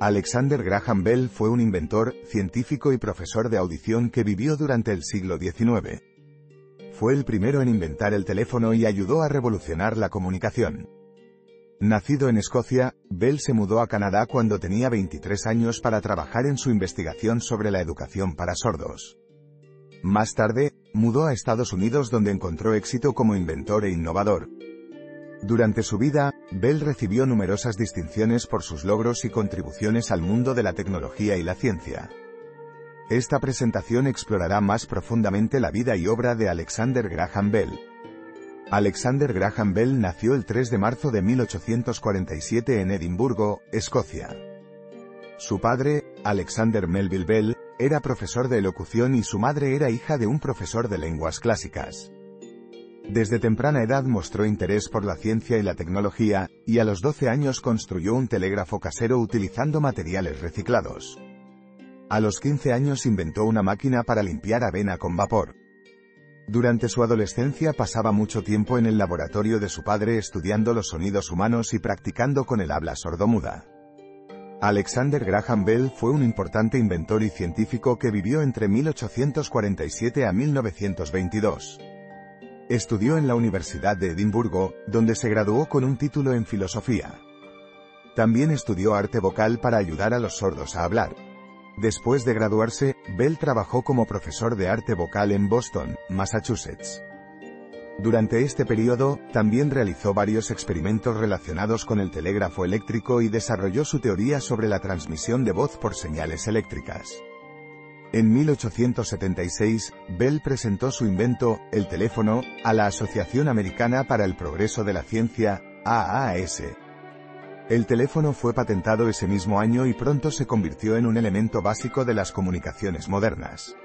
Alexander Graham Bell fue un inventor, científico y profesor de audición que vivió durante el siglo XIX. Fue el primero en inventar el teléfono y ayudó a revolucionar la comunicación. Nacido en Escocia, Bell se mudó a Canadá cuando tenía 23 años para trabajar en su investigación sobre la educación para sordos. Más tarde, mudó a Estados Unidos donde encontró éxito como inventor e innovador. Durante su vida, Bell recibió numerosas distinciones por sus logros y contribuciones al mundo de la tecnología y la ciencia. Esta presentación explorará más profundamente la vida y obra de Alexander Graham Bell. Alexander Graham Bell nació el 3 de marzo de 1847 en Edimburgo, Escocia. Su padre, Alexander Melville Bell, era profesor de elocución y su madre era hija de un profesor de lenguas clásicas. Desde temprana edad mostró interés por la ciencia y la tecnología, y a los 12 años construyó un telégrafo casero utilizando materiales reciclados. A los 15 años inventó una máquina para limpiar avena con vapor. Durante su adolescencia pasaba mucho tiempo en el laboratorio de su padre estudiando los sonidos humanos y practicando con el habla sordomuda. Alexander Graham Bell fue un importante inventor y científico que vivió entre 1847 a 1922. Estudió en la Universidad de Edimburgo, donde se graduó con un título en filosofía. También estudió arte vocal para ayudar a los sordos a hablar. Después de graduarse, Bell trabajó como profesor de arte vocal en Boston, Massachusetts. Durante este periodo, también realizó varios experimentos relacionados con el telégrafo eléctrico y desarrolló su teoría sobre la transmisión de voz por señales eléctricas. En 1876, Bell presentó su invento, el teléfono, a la Asociación Americana para el Progreso de la Ciencia, AAS. El teléfono fue patentado ese mismo año y pronto se convirtió en un elemento básico de las comunicaciones modernas.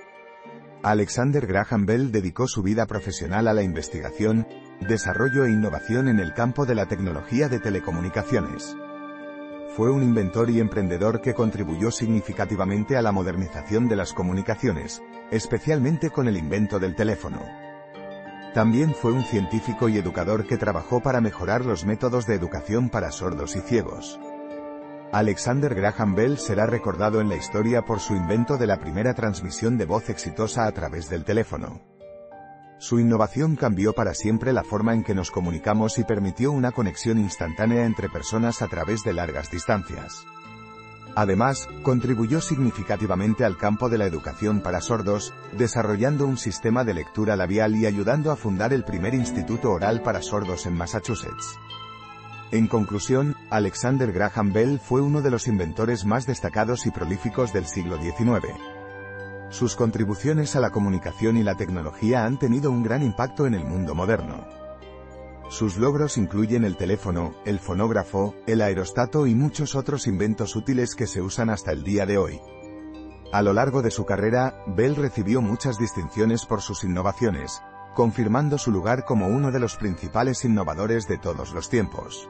Alexander Graham Bell dedicó su vida profesional a la investigación, desarrollo e innovación en el campo de la tecnología de telecomunicaciones. Fue un inventor y emprendedor que contribuyó significativamente a la modernización de las comunicaciones, especialmente con el invento del teléfono. También fue un científico y educador que trabajó para mejorar los métodos de educación para sordos y ciegos. Alexander Graham Bell será recordado en la historia por su invento de la primera transmisión de voz exitosa a través del teléfono. Su innovación cambió para siempre la forma en que nos comunicamos y permitió una conexión instantánea entre personas a través de largas distancias. Además, contribuyó significativamente al campo de la educación para sordos, desarrollando un sistema de lectura labial y ayudando a fundar el primer instituto oral para sordos en Massachusetts. En conclusión, Alexander Graham Bell fue uno de los inventores más destacados y prolíficos del siglo XIX. Sus contribuciones a la comunicación y la tecnología han tenido un gran impacto en el mundo moderno. Sus logros incluyen el teléfono, el fonógrafo, el aerostato y muchos otros inventos útiles que se usan hasta el día de hoy. A lo largo de su carrera, Bell recibió muchas distinciones por sus innovaciones, confirmando su lugar como uno de los principales innovadores de todos los tiempos.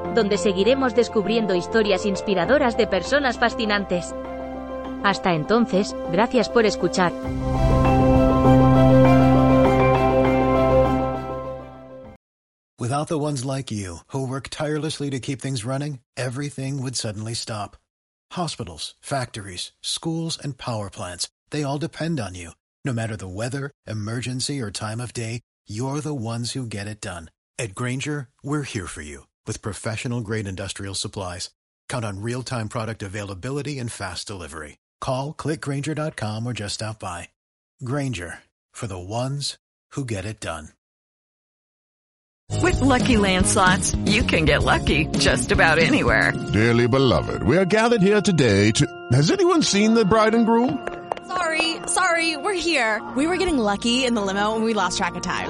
donde seguiremos descubriendo historias inspiradoras de personas fascinantes. Hasta entonces, gracias por escuchar. Without the ones like you, who work tirelessly to keep things running, everything would suddenly stop. Hospitals, factories, schools, and power plants, they all depend on you. No matter the weather, emergency, or time of day, you're the ones who get it done. At Granger, we're here for you with professional grade industrial supplies. Count on real time product availability and fast delivery. Call clickgranger.com or just stop by. Granger for the ones who get it done. With Lucky Land slots, you can get lucky just about anywhere. Dearly beloved, we are gathered here today to. Has anyone seen the bride and groom? Sorry, sorry, we're here. We were getting lucky in the limo and we lost track of time.